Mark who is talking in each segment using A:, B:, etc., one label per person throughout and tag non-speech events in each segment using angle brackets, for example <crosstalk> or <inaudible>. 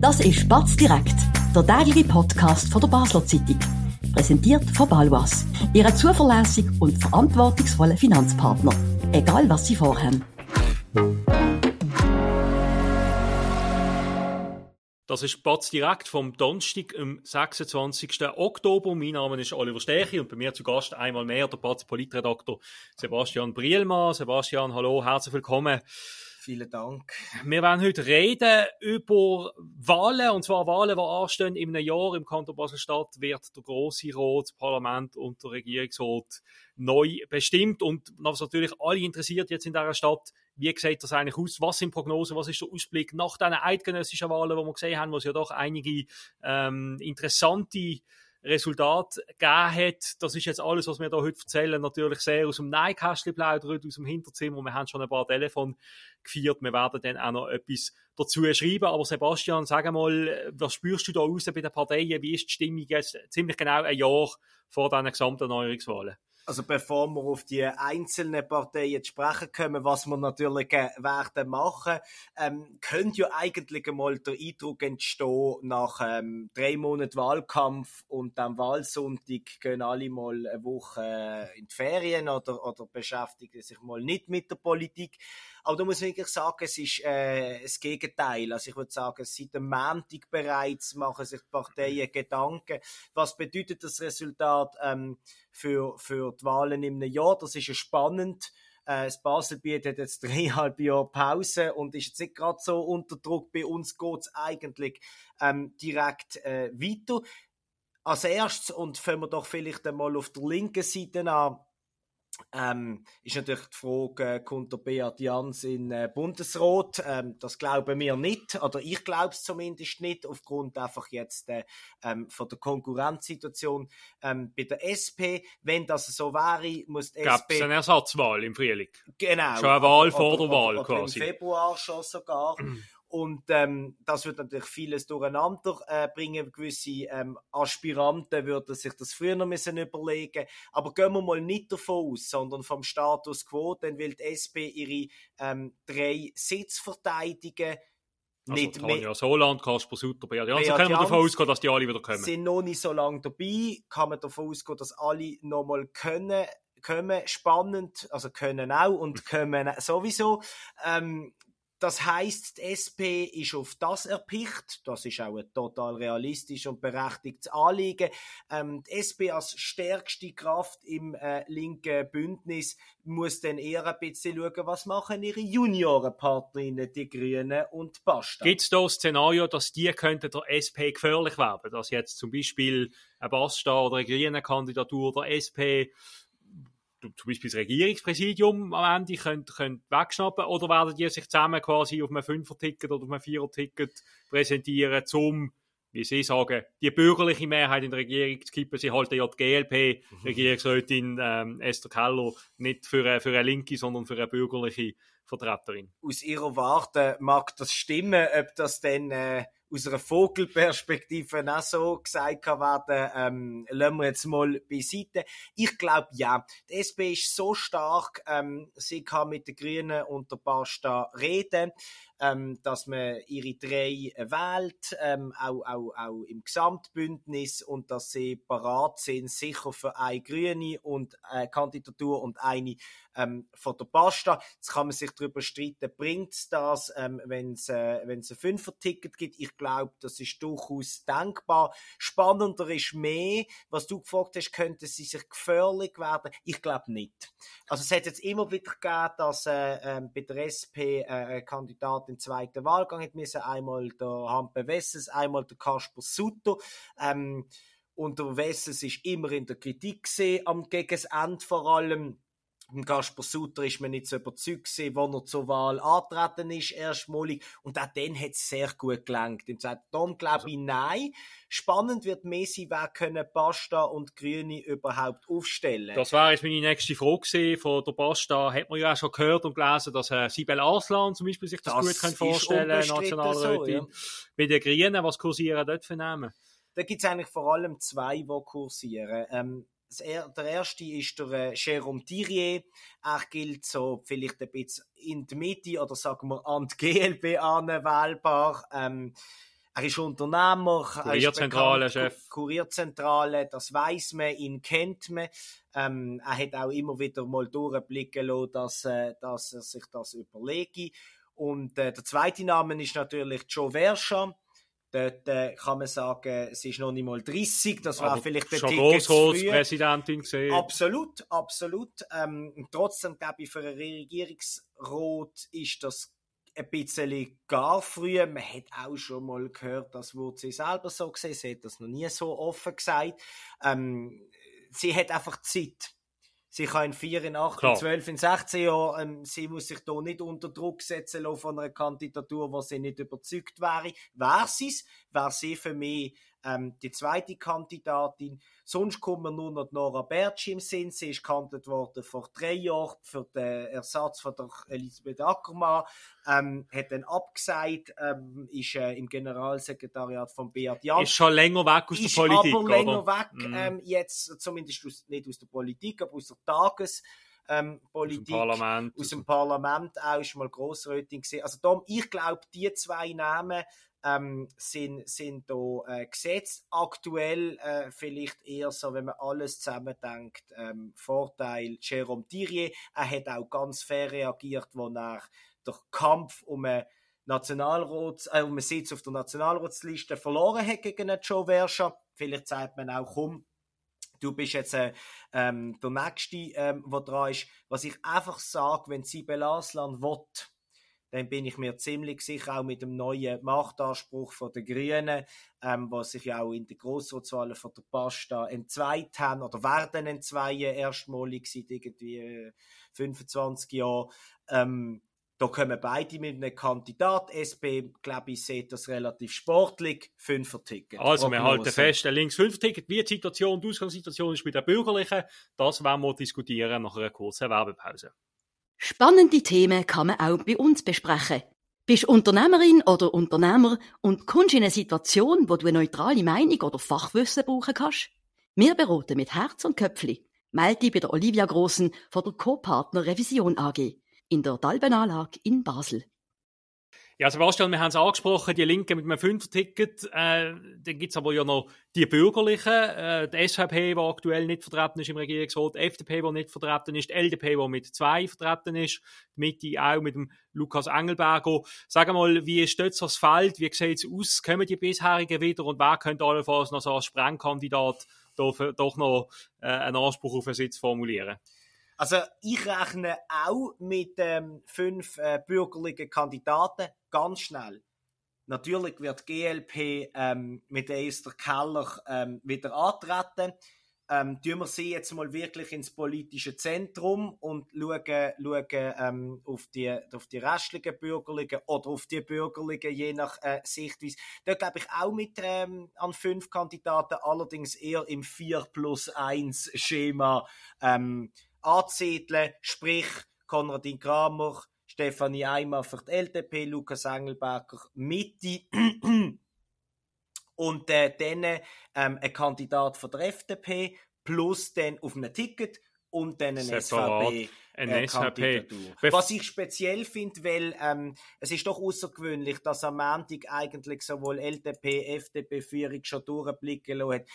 A: Das ist Batz direkt, der tägliche Podcast von der Basler Zeitung. Präsentiert von Balwas, Ihre zuverlässigen und verantwortungsvollen Finanzpartner. Egal was Sie vorhaben.
B: Das ist Batz direkt vom Donnerstag, am 26. Oktober. Mein Name ist Oliver Stechi und bei mir zu Gast einmal mehr der Batz Politredaktor Sebastian Brielmann. Sebastian, hallo, herzlich willkommen.
C: Vielen Dank.
B: Wir werden heute reden über Wahlen, und zwar Wahlen, die anstehen. In einem Jahr im Kanton Basel-Stadt wird der Grosse Rat, das Parlament und der Regierungsrat neu bestimmt. Und was natürlich alle interessiert jetzt in dieser Stadt, wie sieht das eigentlich aus? Was sind Prognosen? Was ist der Ausblick nach diesen eidgenössischen Wahlen, die wir gesehen haben, wo es ja doch einige ähm, interessante Resultat gegeben hat. Das ist jetzt alles, was wir da heute erzählen, natürlich sehr aus dem Neinkästchen plaudern, aus dem Hinterzimmer. Wir haben schon ein paar Telefon geführt. Wir werden dann auch noch etwas dazu schreiben. Aber Sebastian, sag mal, was spürst du da raus bei den Parteien? Wie ist die Stimmung jetzt ziemlich genau ein Jahr vor diesen gesamten Neuerungswahlen?
C: Also bevor wir auf die einzelnen Parteien zu sprechen kommen, was wir natürlich äh, werden machen, ähm, könnte ja eigentlich einmal der Eindruck entstehen, nach ähm, drei Monaten Wahlkampf und am Wahlsonntag gehen alle mal eine Woche äh, in die Ferien oder, oder beschäftigen sich mal nicht mit der Politik. Aber da muss man wirklich sagen, es ist äh, das Gegenteil. Also ich würde sagen, seit dem Montag bereits machen sich die Parteien Gedanken. Was bedeutet das Resultat ähm, für, für die Wahlen im Jahr? Das ist ja spannend. Äh, das Baselbiet hat jetzt dreieinhalb Jahre Pause und ist jetzt nicht gerade so unter Druck. Bei uns geht es eigentlich ähm, direkt äh, weiter. Als erstes, und fangen wir doch vielleicht einmal auf der linken Seite an, ähm, ist natürlich die Frage, äh, kommt der Beat Jans in äh, Bundesrat? Ähm, das glauben wir nicht, oder ich glaube es zumindest nicht, aufgrund einfach jetzt äh, ähm, von der Konkurrenzsituation ähm, bei der SP. Wenn das so wäre, muss die
B: Gab SP... es eine Ersatzwahl im Frühling?
C: Genau.
B: Schon eine Wahl vor der Wahl oder, oder quasi.
C: Im Februar schon sogar. <clears throat> Und ähm, das wird natürlich vieles durcheinander äh, bringen. Gewisse ähm, Aspiranten würden sich das früher noch müssen überlegen. Aber gehen wir mal nicht davon aus, sondern vom Status quo, dann will die SP ihre ähm, drei Sitze verteidigen.
B: Also nicht Tanja Soland, Kasper Sutter, Beat Jans. Also können wir davon ausgehen, dass die alle wieder kommen?
C: sind noch nicht so lange dabei. Kann man davon ausgehen, dass alle noch mal können kommen, spannend, also können auch und <laughs> kommen sowieso. Ähm, das heißt, die SP ist auf das erpicht. Das ist auch ein total realistisch und berechtigtes Anliegen. Ähm, die SP als stärkste Kraft im äh, linken Bündnis muss dann eher ein bisschen schauen, was machen ihre Juniorenpartnerinnen, die Grünen und Basta.
B: Gibt es da ein Szenario, dass die könnte der SP gefährlich werden? Dass jetzt zum Beispiel ein Basta oder eine grüne Kandidatur der SP zum Beispiel das Regierungspräsidium am Ende könnt, könnt wegschnappen oder werden die sich zusammen quasi auf einem Fünfer-Ticket oder auf einem Vierer-Ticket präsentieren, um, wie Sie sagen, die bürgerliche Mehrheit in der Regierung zu kippen. Sie halten ja die GLP-Regierungsrätin mhm. ähm, Esther Keller nicht für eine, für eine linke, sondern für eine bürgerliche Vertreterin.
C: Aus Ihrer Warte mag das stimmen, ob das denn... Äh aus einer Vogelperspektive auch so gesagt werden, ähm, lassen wir jetzt mal beiseite. Ich glaube, ja. Die SP ist so stark, ähm, sie kann mit den Grünen und der Pasta reden ähm, dass man ihre drei wählt, ähm, auch, auch, auch im Gesamtbündnis und dass sie parat sind, sicher für eine grüne und äh, Kandidatur und eine ähm, von der Pasta. Jetzt kann man sich darüber streiten, bringt es das, ähm, wenn es äh, ein Fünfer-Ticket gibt. Ich glaube, das ist durchaus denkbar. Spannender ist mehr, was du gefragt hast, könnte sie sich gefährlich werden? Ich glaube nicht. Also es hat jetzt immer wieder gegeben, dass äh, äh, bei der SP äh, Kandidat im zweiten Wahlgang hat müssen. Einmal der Hampe Wessels, einmal der Kasper Sutter. Ähm, und der Wessels ist immer in der Kritik gesehen, am gegen das Ende vor allem. Im Kasper Sutter ist man nicht so überzeugt gewesen, wo er zur Wahl antreten ist, erstmalig. Und auch dann hat es sehr gut gelangt. Im zweiten Tom glaube ich, nein. Spannend wird Messi, wer können Pasta und Grüne überhaupt aufstellen?
B: Das wäre jetzt meine nächste Frage gewesen. Von der Pasta hat man ja auch schon gehört und gelesen, dass äh, Sibel Arslan zum Beispiel sich das, das gut können vorstellen Nationalrätin. So, ja. Bei den Grünen, was kursieren dort für Namen?
C: Da gibt es eigentlich vor allem zwei, die kursieren. Ähm, der erste ist der äh, Jérôme Thirier. Er gilt so vielleicht ein bisschen in der Mitte oder sagen wir an die <laughs> GLB an wählbar. Ähm, er ist Unternehmer,
B: Kurierzentrale, Chef.
C: Kurierzentrale, das weiß man, ihn kennt man. Ähm, er hat auch immer wieder mal durchblicken lassen, dass, äh, dass er sich das überlege. Und äh, der zweite Name ist natürlich Joe Verscha. Dort äh, kann man sagen, sie ist noch nicht mal 30, das war vielleicht der
B: schon
C: Ticket zu früh.
B: Präsidentin gesehen.
C: Absolut, absolut. Ähm, trotzdem glaube ich, für einen Regierungsrat ist das ein bisschen gar früh. Man hat auch schon mal gehört, das wurde sie selber so gesehen. Sie hat das noch nie so offen gesagt. Ähm, sie hat einfach Zeit. Sie kann in 4, in 8, in 12, in 16 Jahren, ähm, sie muss sich da nicht unter Druck setzen lassen von einer Kandidatur, wo sie nicht überzeugt wäre. Wäre sie es, wäre sie für mich ähm, die zweite Kandidatin. Sonst kommt mir nur noch Nora Bertschi im Sinn. Sie ist gehandelt worden vor drei Jahren für den Ersatz von der Elisabeth Ackermann. Ähm, hat dann abgesagt, ähm, ist äh, im Generalsekretariat von Beat Jan.
B: Ist schon länger weg aus
C: ist
B: der Politik,
C: aber länger
B: oder?
C: weg,
B: Mhm.
C: ähm, jetzt zumindest aus, nicht aus der Politik, aber aus der Tagespolitik. Ähm,
B: Aus dem
C: Politik
B: Parlament.
C: aus dem Parlament auch ist mal Grossrätin gesehen. Also darum, ich glaube, die zwei Namen ähm, sind, sind da äh, gesetzt. Aktuell äh, vielleicht eher so, wenn man alles zusammendenkt, ähm, Vorteil Jérôme Thierry. Er hat auch ganz fair reagiert, wo er der Kampf um einen Nationalrats, äh, um einen Sitz auf der Nationalratsliste verloren hat gegen Joe Verscha. Vielleicht sagt man auch, komm, du bist jetzt äh, ähm, der Nächste, ähm, der dran ist. Was ich einfach sage, wenn Sibel Aslan will, dann bin ich mir ziemlich sicher, auch mit dem neuen Machtanspruch von den Grünen, ähm, was sich ja auch in den Grossratswahlen von der Pasta entzweit haben oder werden entzweien, erstmalig seit irgendwie äh, 25 Jahren. Ähm, da kommen beide mit einem Kandidat. SP, glaube ich, sieht das relativ sportlich. Fünfer-Ticket.
B: Also, wir halten fest, ein Links-5-Ticket, wie die Situation, die Ausgangssituation ist mit der Bürgerlichen, das werden wir diskutieren nach einer kurzen Werbepause.
A: Spannende Themen kann man auch bei uns besprechen. Bist Unternehmerin oder Unternehmer und kommst in eine Situation, wo du eine neutrale Meinung oder Fachwissen brauchen kannst? Wir beraten mit Herz und Köpfli. Melde dich bei der Olivia Grossen von der Co-Partner Revision AG in der Dalbenanlage in Basel.
B: Ja, Sebastian, wir haben es angesprochen, die Linken mit einem Fünfer-Ticket. Äh, dann gibt es aber ja noch die Bürgerlichen, äh, die SVP, die aktuell nicht vertreten ist im Regierungsrat, die FDP, die nicht vertreten ist, die LDP, die mit zwei vertreten ist, die Mitte auch mit dem Lukas Engelberger. Sag mal, wie so das Feld? Wie sieht es aus? Kommen die bisherigen wieder und wer könnte allenfalls noch so als Sprengkandidat doch noch äh, einen Anspruch auf einen Sitz formulieren?
C: Also ich rechne auch mit ähm, fünf äh, bürgerlichen Kandidaten ganz schnell. Natürlich wird die GLP ähm, mit Esther Keller ähm, wieder antreten. Ähm, tun wir sie jetzt mal wirklich ins politische Zentrum und schauen, schauen ähm, auf, die, auf die restlichen Bürgerlichen oder auf die Bürgerlichen, je nach äh, Sichtweise. Da glaube ich auch mit ähm, an fünf Kandidaten, allerdings eher im 4 plus 1 Schema ähm, anzusiedeln, sprich Konradin Kramer, Stefanie Eimer für die LDP, Lukas Engelberger Mitte. <clears throat> Und äh, dann ähm, ein Kandidat von der FDP plus dann auf einem Ticket und dann ein
B: Separat.
C: SVP.
B: Eine SVP.
C: Was ich speziell finde, weil ähm, es ist doch außergewöhnlich, dass am Montag eigentlich sowohl LDP, FDP Führung schon durchblicken lassen hat.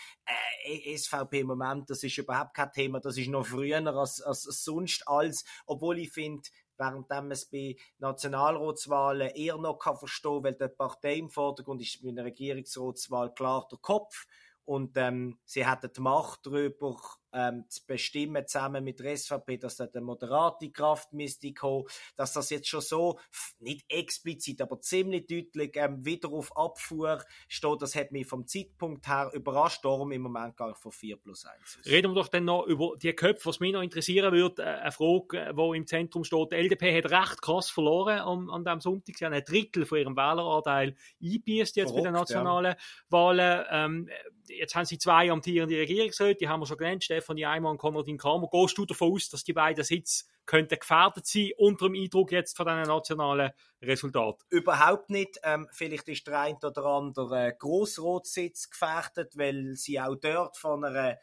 C: Äh, SVP im Moment, das ist überhaupt kein Thema, das ist noch früher als, als sonst als, obwohl ich finde, während es bei Nationalratswahlen eher noch kann verstehen, weil die Partei im Vordergrund ist bei einer Regierungsratswahl klar der Kopf und ähm, sie hatten die Macht darüber ähm, zu bestimmen, zusammen mit der SVP, dass da eine moderate Kraft müsste kommen, dass das jetzt schon so, nicht explizit, aber ziemlich deutlich ähm, wieder auf Abfuhr steht, das hat mich vom Zeitpunkt her überrascht, darum im Moment gar von 4 plus 1 aus.
B: Reden wir doch dann noch über die Köpfe, was mich noch interessieren würde. Äh, Eine Frage, die im Zentrum steht. Die LDP hat recht krass verloren an, an diesem Sonntag. Sie haben ein Drittel von ihrem Wähleranteil eingebüßt jetzt bei den
C: Verrückt, ja.
B: nationalen Wahlen. Ähm, jetzt haben sie zwei amtierende Regierungsräte, die haben wir schon genannt, Stefanie Eimer und Konradin Kramer. Gehst du davon aus, dass die beiden Sitze könnten gefährdet sein unter dem Eindruck jetzt von diesen nationalen Resultaten?
C: Überhaupt nicht. Ähm, vielleicht ist der ein oder andere Grossratssitz gefährdet, weil sie auch dort von einer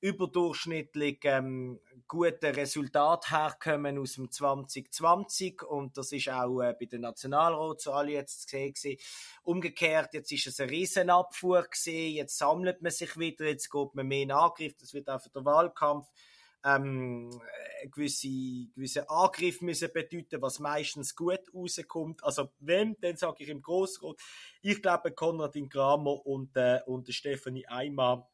C: überdurchschnittlich ähm, guten Resultat herkommen aus dem 2020 und das ist auch äh, bei den Nationalratswahlen jetzt gesehen gewesen. Umgekehrt, jetzt ist es eine Riesenabfuhr gesehen, jetzt sammelt man sich wieder, jetzt geht man mehr in Angriff, das wird auch für den Wahlkampf ähm, gewisse, gewisse Angriff müssen bedeuten, was meistens gut rauskommt. Also wenn, dann sage ich im Grossrot. Ich glaube, Konradin Kramer und, äh, und Stefanie Eimer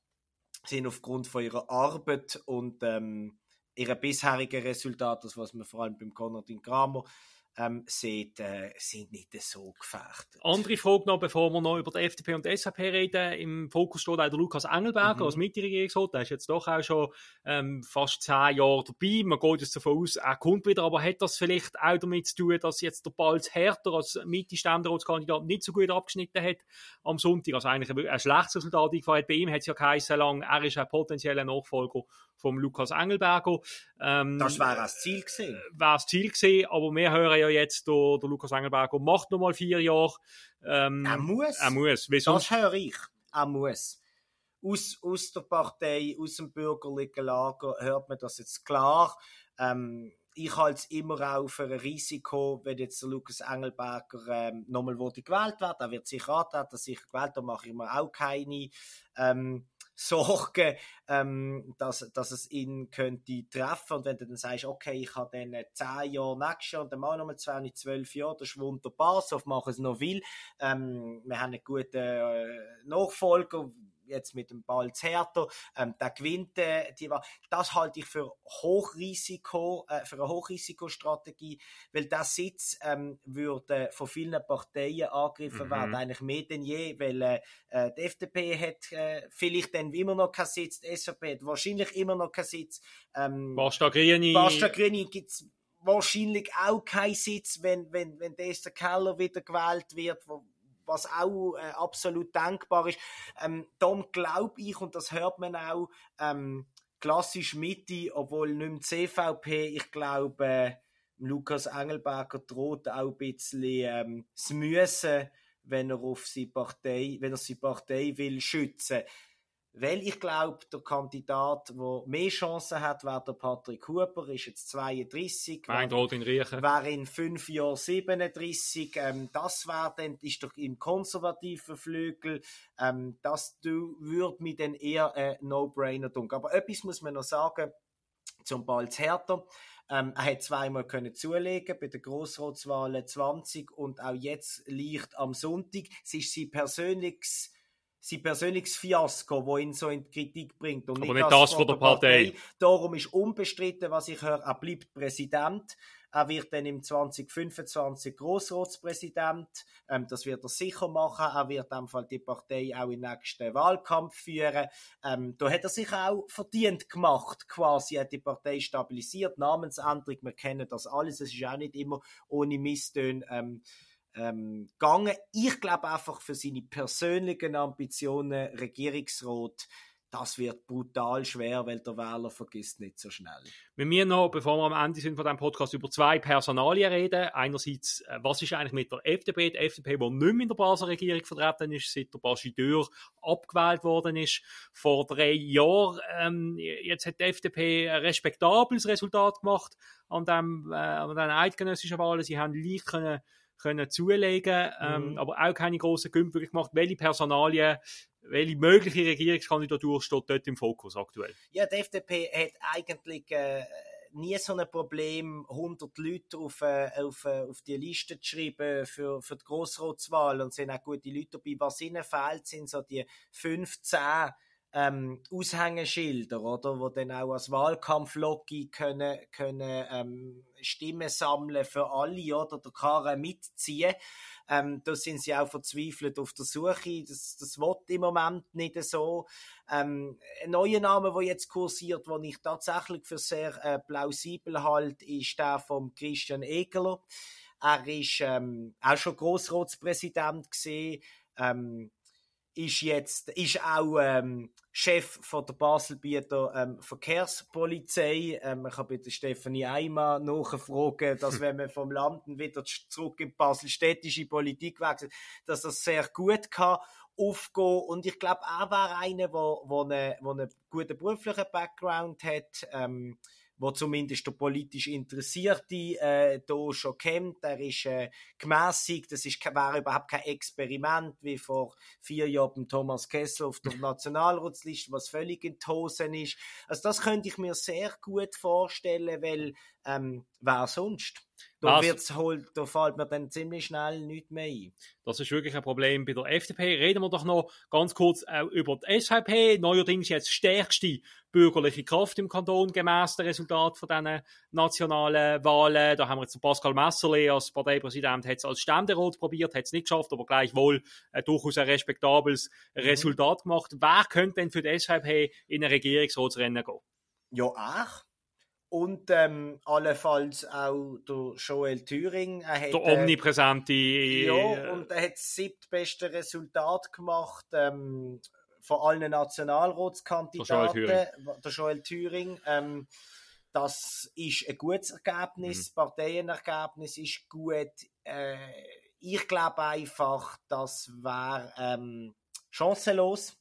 C: sind aufgrund von ihrer Arbeit und ähm, ihrer bisherigen Resultate, das was man vor allem beim Konradin Kramer ähm, sieht, äh, sind nicht so gefährdet.
B: Andere Frage noch, bevor wir noch über die FDP und die SVP reden. Im Fokus steht auch der Lukas Engelberger mhm. als Mitte-Regierungsrat. Der ist jetzt doch auch schon ähm, fast zehn Jahre dabei. Man geht jetzt davon aus, er kommt wieder. Aber hat das vielleicht auch damit zu tun, dass jetzt der Balz Härter als Mitte-Ständerratskandidat nicht so gut abgeschnitten hat am Sonntag? Also eigentlich ein, ein schlechtes Resultat eingefahren hat. Bei ihm hat es ja geheißen lang, er ist ein potenzieller Nachfolger vom Lukas Engelberger.
C: Ähm, das wäre das Ziel gewesen.
B: Wäre das Ziel gewesen, aber wir hören ja jetzt, der, der Lukas Engelberger macht noch mal vier Jahre.
C: Ähm, er muss.
B: Er muss.
C: Wie das höre ich. Er muss. Aus, aus der Partei, aus dem bürgerlichen Lager hört man das jetzt klar. Ähm, ich halte es immer auch für ein Risiko, wenn jetzt der Lukas Engelberger ähm, nochmal gewählt wird. Er wird sicher antreten, sicher gewählt, da mache ich mir auch keine ähm, Sorgen, ähm, dass, dass es ihn könnte treffen. Und wenn du dann sagst, okay, ich habe dann zehn Jahre nächstes Jahr und dann mal nochmal zwei, zwölf Jahre, das ist wunderbar, so machen es noch will. Ähm, wir haben einen guten äh, Nachfolger, jetzt mit dem Ball Hertha, ähm, der gewinnt äh, die Wahl. Das halte ich für Hochrisiko, äh, für eine Hochrisikostrategie, weil der Sitz ähm, würde von vielen Parteien angegriffen mhm. werden, eigentlich mehr denn je, weil äh, äh die FDP hat äh, vielleicht dann immer noch keinen Sitz, die SVP hat wahrscheinlich immer noch keinen Sitz.
B: Ähm, Basta Grini.
C: Basta Grini gibt's wahrscheinlich auch keinen Sitz, wenn, wenn, wenn der Keller wieder gewählt wird, wo, was auch äh, absolut denkbar ist. Ähm, darum glaube ich, und das hört man auch, ähm, klassisch Mitte, obwohl nicht mehr CVP, ich glaube, äh, Lukas Engelberger droht auch ein bisschen ähm, das Müssen, wenn er auf seine Partei, wenn er seine Partei will schützen. Weil ich glaube, der Kandidat, der mehr Chancen hat, wäre der Patrick Huber, ist jetzt 32.
B: Mein Gott in Riechen.
C: Wäre in fünf Jahren 37. Ähm, das wäre dann, ist doch im konservativen Flügel, ähm, das würde mir dann eher ein No-Brainer tun. Aber etwas muss man noch sagen zum Balz Hertha. Ähm, er hat zweimal können zulegen bei den Grossratswahlen 20 und auch jetzt liegt am Sonntag. Es ist sein persönliches sein persönliches Fiasko, das ihn so in die Kritik bringt.
B: Und Aber nicht, das, von der Partei. Partei.
C: Darum ist unbestritten, was ich höre, er bleibt Präsident. Er wird dann im 2025 Grossratspräsident. Ähm, das wird er sicher machen. Er wird in Fall die Partei auch im nächsten Wahlkampf führen. Ähm, da hat er sich auch verdient gemacht, quasi. Er hat die Partei stabilisiert. Namensänderung, wir kennen das alles. Es ist auch nicht immer ohne Misstöne. Ähm, ähm, gegangen. Ich glaube einfach für seine persönlichen Ambitionen Regierungsrat, das wird brutal schwer, weil der Wähler vergisst nicht so schnell.
B: Wir müssen noch, bevor wir am Ende sind von diesem Podcast, über zwei Personalien reden. Einerseits, äh, was ist eigentlich mit der FDP? Die FDP, die nicht mehr in der Basler Regierung vertreten ist, seit der Bastideur abgewählt worden ist vor drei Jahren. Ähm, jetzt hat die FDP ein respektables Resultat gemacht an, dem, äh, an den eidgenössischen Wahlen. Sie haben leicht können können zulegen, ähm, mhm. aber auch keine grossen Gümpfe gemacht. Welche Personalien, welche mögliche Regierungskandidatur steht dort im Fokus aktuell?
C: Ja, die FDP hat eigentlich äh, nie so ein Problem, 100 Leute auf, äh, auf, äh, auf die Liste zu schreiben für, für die Grossratswahl und sind auch gute Leute dabei. Was ihnen fehlt, sind so die 15 ähm, Aushängeschilder, oder, wo dann auch als Wahlkampfloggi können, können ähm, Stimmen sammeln für alle, oder, der Karren mitziehen. Ähm, da sind sie auch verzweifelt auf der Suche. Das, das wird im Moment nicht so. Ähm, ein neuer Name, der jetzt kursiert, den ich tatsächlich für sehr äh, plausibel halte, ist der von Christian Egeler. Er ist ähm, auch schon Grossratspräsident gesehen. Ähm, ist jetzt ist auch ähm, Chef von der Baselbieter ähm, Verkehrspolizei. Ähm, ich habe bei der Stefanie Eimer nachgefragt, <laughs> dass wenn man vom Landen wieder zurück in die baselstädtische Politik wechselt, dass das sehr gut kann aufgehen. Und ich glaube, er war einer, wo, wo, eine, wo einen guten beruflichen Background hat. Ähm, wo zumindest der politisch Interessierte äh, da schon kennt. Der ist äh, gemäßigt, das ist, war überhaupt kein Experiment wie vor vier Jahren Thomas Kessel auf der <laughs> Nationalratsliste, was völlig in die Hosen ist. Also das könnte ich mir sehr gut vorstellen, weil ähm, wer sonst? Da, wird's halt, da fällt mir dann ziemlich schnell nichts mehr ein.
B: Das ist wirklich ein Problem bei der FDP. Reden wir doch noch ganz kurz äh, über die SVP. Neuerdings jetzt stärkste bürgerliche Kraft im Kanton gemäß dem Resultat von diesen nationalen Wahlen. Da haben wir jetzt Pascal Messerli als Parteipräsident hat es als Ständerat probiert, hat es nicht geschafft, aber gleichwohl äh, durchaus ein respektables mhm. Resultat gemacht. Wer könnte denn für die SVP in ein Regierungsratsrennen gehen?
C: Ja, auch und ähm, allenfalls auch der Joel Thüring.
B: Er hat, der äh, omnipräsente.
C: Äh, ja, und er hat das siebtbeste Resultat gemacht ähm, von allen Nationalratskandidaten. Der Joel Thüring. Der Joel Thüring ähm, das ist ein gutes Ergebnis, mhm. das Parteienergebnis ist gut. Äh, ich glaube einfach, das wäre ähm, chancenlos.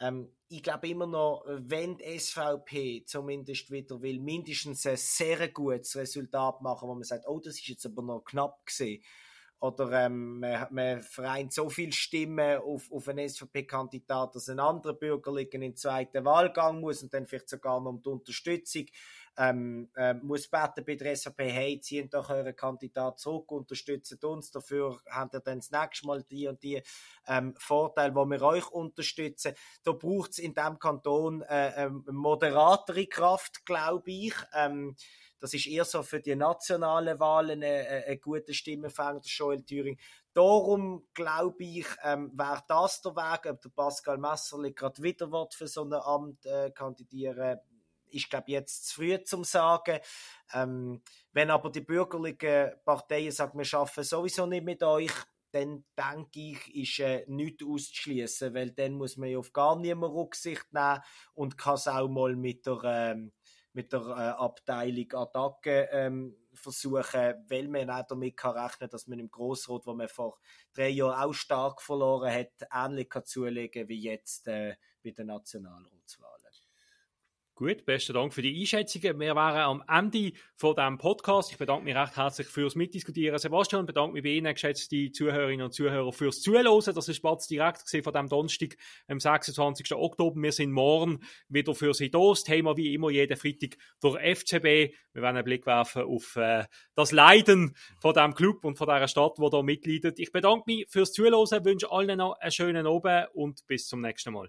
C: Ähm, ich glaube immer noch, wenn die SVP zumindest wieder will, mindestens ein sehr gutes Resultat machen, wo man sagt, oh, das ist jetzt aber noch knapp gesehen. Oder ähm, man, man vereint so viele Stimmen auf, auf einen SVP-Kandidat, dass ein anderer Bürgerlichen in den zweiten Wahlgang muss und dann vielleicht sogar noch um die Unterstützung ähm, äh, muss beten bei der SAP, hey, zieht doch euren Kandidat zurück, unterstützt uns, dafür habt ihr dann das nächste Mal die und die ähm, Vorteile, wo wir euch unterstützen. Da braucht es in diesem Kanton äh, ähm, moderatere Kraft, glaube ich. Ähm, das ist eher so für die nationalen Wahlen ein, ein guter Stimmenfänger, der Joel Thüring. Darum glaube ich, ähm, wäre das der Weg, ob der Pascal Messerli gerade wieder wird für so ein Amt äh, kandidieren ist, glaube jetzt zu früh zum sagen. Ähm, wenn aber die bürgerlichen Parteien sagen, wir schaffen sowieso nicht mit euch, dann denke ich, ist äh, nichts auszuschließen, weil dann muss man ja auf gar niemand Rücksicht nehmen und kann es auch mal mit der, ähm, mit der äh, Abteilung Attacke ähm, versuchen, weil man auch damit kann rechnen dass man im Grossrot, wo man vor drei Jahren auch stark verloren hat, ähnlich kann zulegen wie jetzt äh, bei der Nationalratswahl.
B: Gut, besten Dank für die Einschätzungen. Wir waren am Ende von diesem Podcast. Ich bedanke mich recht herzlich fürs Mitdiskutieren. Sebastian, bedanke mich bei Ihnen, geschätzte Zuhörerinnen und Zuhörer, fürs Zuhören. Das ist Platz direkt von diesem Donnerstag, am 26. Oktober. Wir sind morgen wieder für Sie da. Das Thema wie immer jeden Freitag der FCB. Wir werden einen Blick werfen auf äh, das Leiden von diesem Club und von dieser Stadt, die da mitleidet. Ich bedanke mich fürs Zuhören, wünsche allen noch einen schönen Abend und bis zum nächsten Mal.